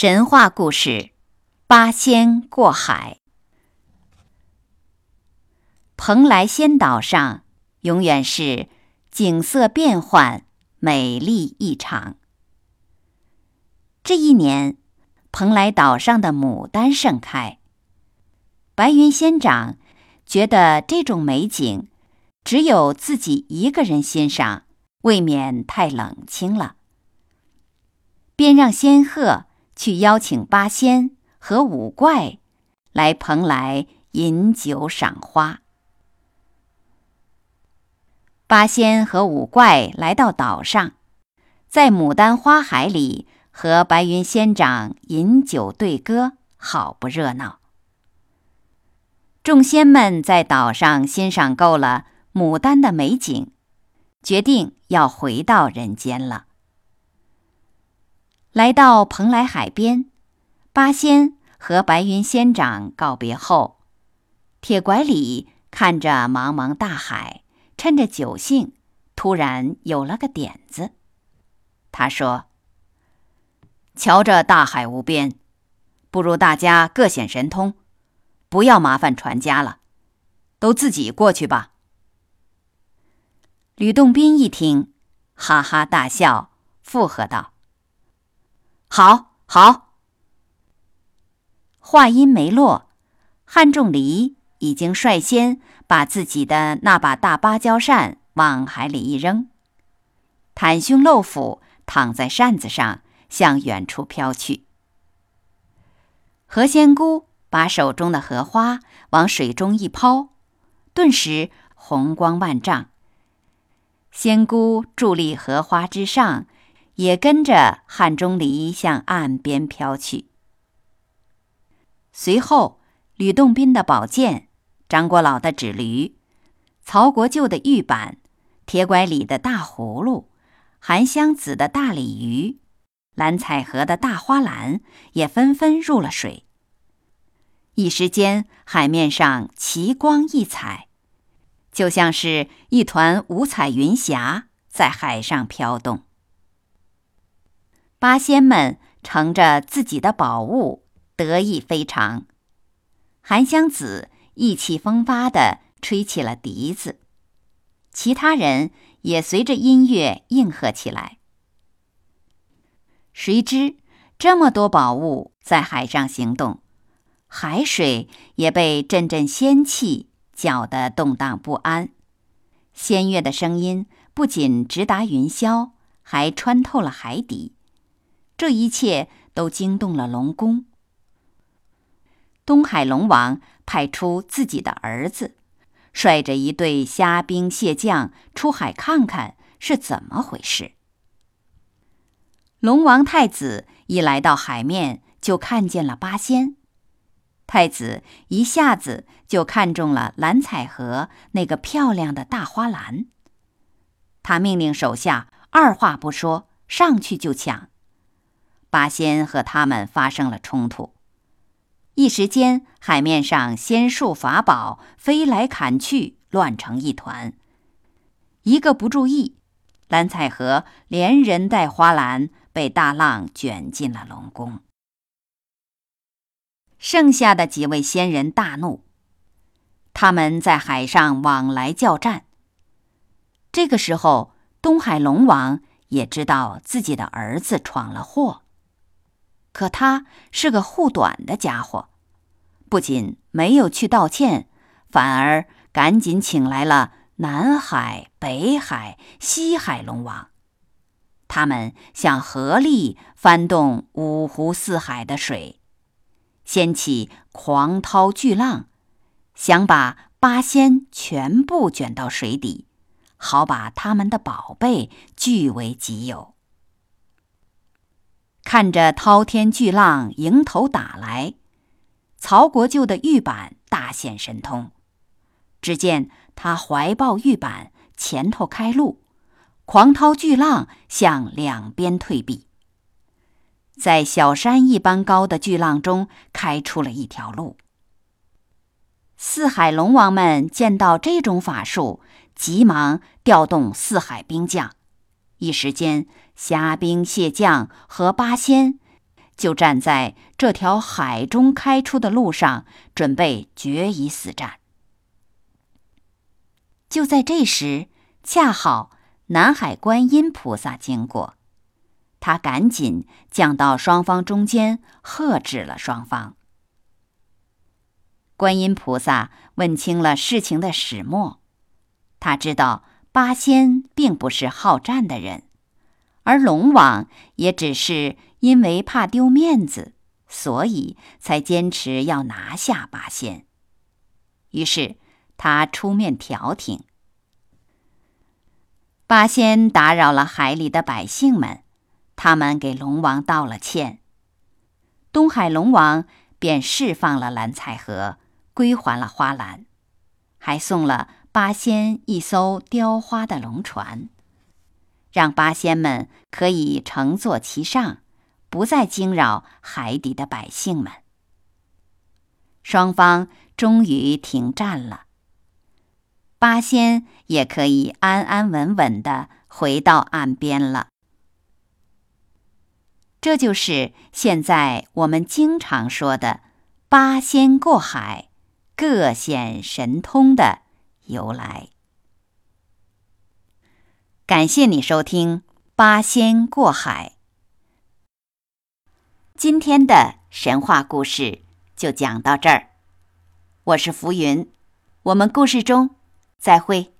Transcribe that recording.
神话故事：八仙过海。蓬莱仙岛上永远是景色变幻、美丽异常。这一年，蓬莱岛上的牡丹盛开。白云仙长觉得这种美景只有自己一个人欣赏，未免太冷清了，便让仙鹤。去邀请八仙和五怪来蓬莱饮酒赏花。八仙和五怪来到岛上，在牡丹花海里和白云仙长饮酒对歌，好不热闹。众仙们在岛上欣赏够了牡丹的美景，决定要回到人间了。来到蓬莱海边，八仙和白云仙长告别后，铁拐李看着茫茫大海，趁着酒兴，突然有了个点子。他说：“瞧着大海无边，不如大家各显神通，不要麻烦船家了，都自己过去吧。”吕洞宾一听，哈哈大笑，附和道。好好，话音没落，汉仲离已经率先把自己的那把大芭蕉扇往海里一扔，袒胸露腹躺在扇子上，向远处飘去。何仙姑把手中的荷花往水中一抛，顿时红光万丈。仙姑伫立荷花之上。也跟着汉钟离向岸边飘去。随后，吕洞宾的宝剑、张果老的纸驴、曹国舅的玉板、铁拐李的大葫芦、韩湘子的大鲤鱼、蓝采和的大花篮也纷纷入了水。一时间，海面上奇光异彩，就像是一团五彩云霞在海上飘动。八仙们乘着自己的宝物，得意非常。韩湘子意气风发地吹起了笛子，其他人也随着音乐应和起来。谁知这么多宝物在海上行动，海水也被阵阵仙气搅得动荡不安。仙乐的声音不仅直达云霄，还穿透了海底。这一切都惊动了龙宫。东海龙王派出自己的儿子，率着一队虾兵蟹将出海看看是怎么回事。龙王太子一来到海面，就看见了八仙。太子一下子就看中了蓝采和那个漂亮的大花篮，他命令手下二话不说上去就抢。八仙和他们发生了冲突，一时间海面上仙术法宝飞来砍去，乱成一团。一个不注意，蓝采和连人带花篮被大浪卷进了龙宫。剩下的几位仙人大怒，他们在海上往来叫战。这个时候，东海龙王也知道自己的儿子闯了祸。可他是个护短的家伙，不仅没有去道歉，反而赶紧请来了南海、北海、西海龙王。他们想合力翻动五湖四海的水，掀起狂涛巨浪，想把八仙全部卷到水底，好把他们的宝贝据为己有。看着滔天巨浪迎头打来，曹国舅的玉板大显神通。只见他怀抱玉板，前头开路，狂涛巨浪向两边退避，在小山一般高的巨浪中开出了一条路。四海龙王们见到这种法术，急忙调动四海兵将，一时间，虾兵蟹将和八仙就站在这条海中开出的路上，准备决一死战。就在这时，恰好南海观音菩萨经过，他赶紧降到双方中间，喝止了双方。观音菩萨问清了事情的始末，他知道八仙并不是好战的人，而龙王也只是因为怕丢面子，所以才坚持要拿下八仙。于是。他出面调停，八仙打扰了海里的百姓们，他们给龙王道了歉。东海龙王便释放了蓝采和，归还了花篮，还送了八仙一艘雕花的龙船，让八仙们可以乘坐其上，不再惊扰海底的百姓们。双方终于停战了。八仙也可以安安稳稳的回到岸边了。这就是现在我们经常说的“八仙过海，各显神通”的由来。感谢你收听《八仙过海》。今天的神话故事就讲到这儿。我是浮云，我们故事中。再会。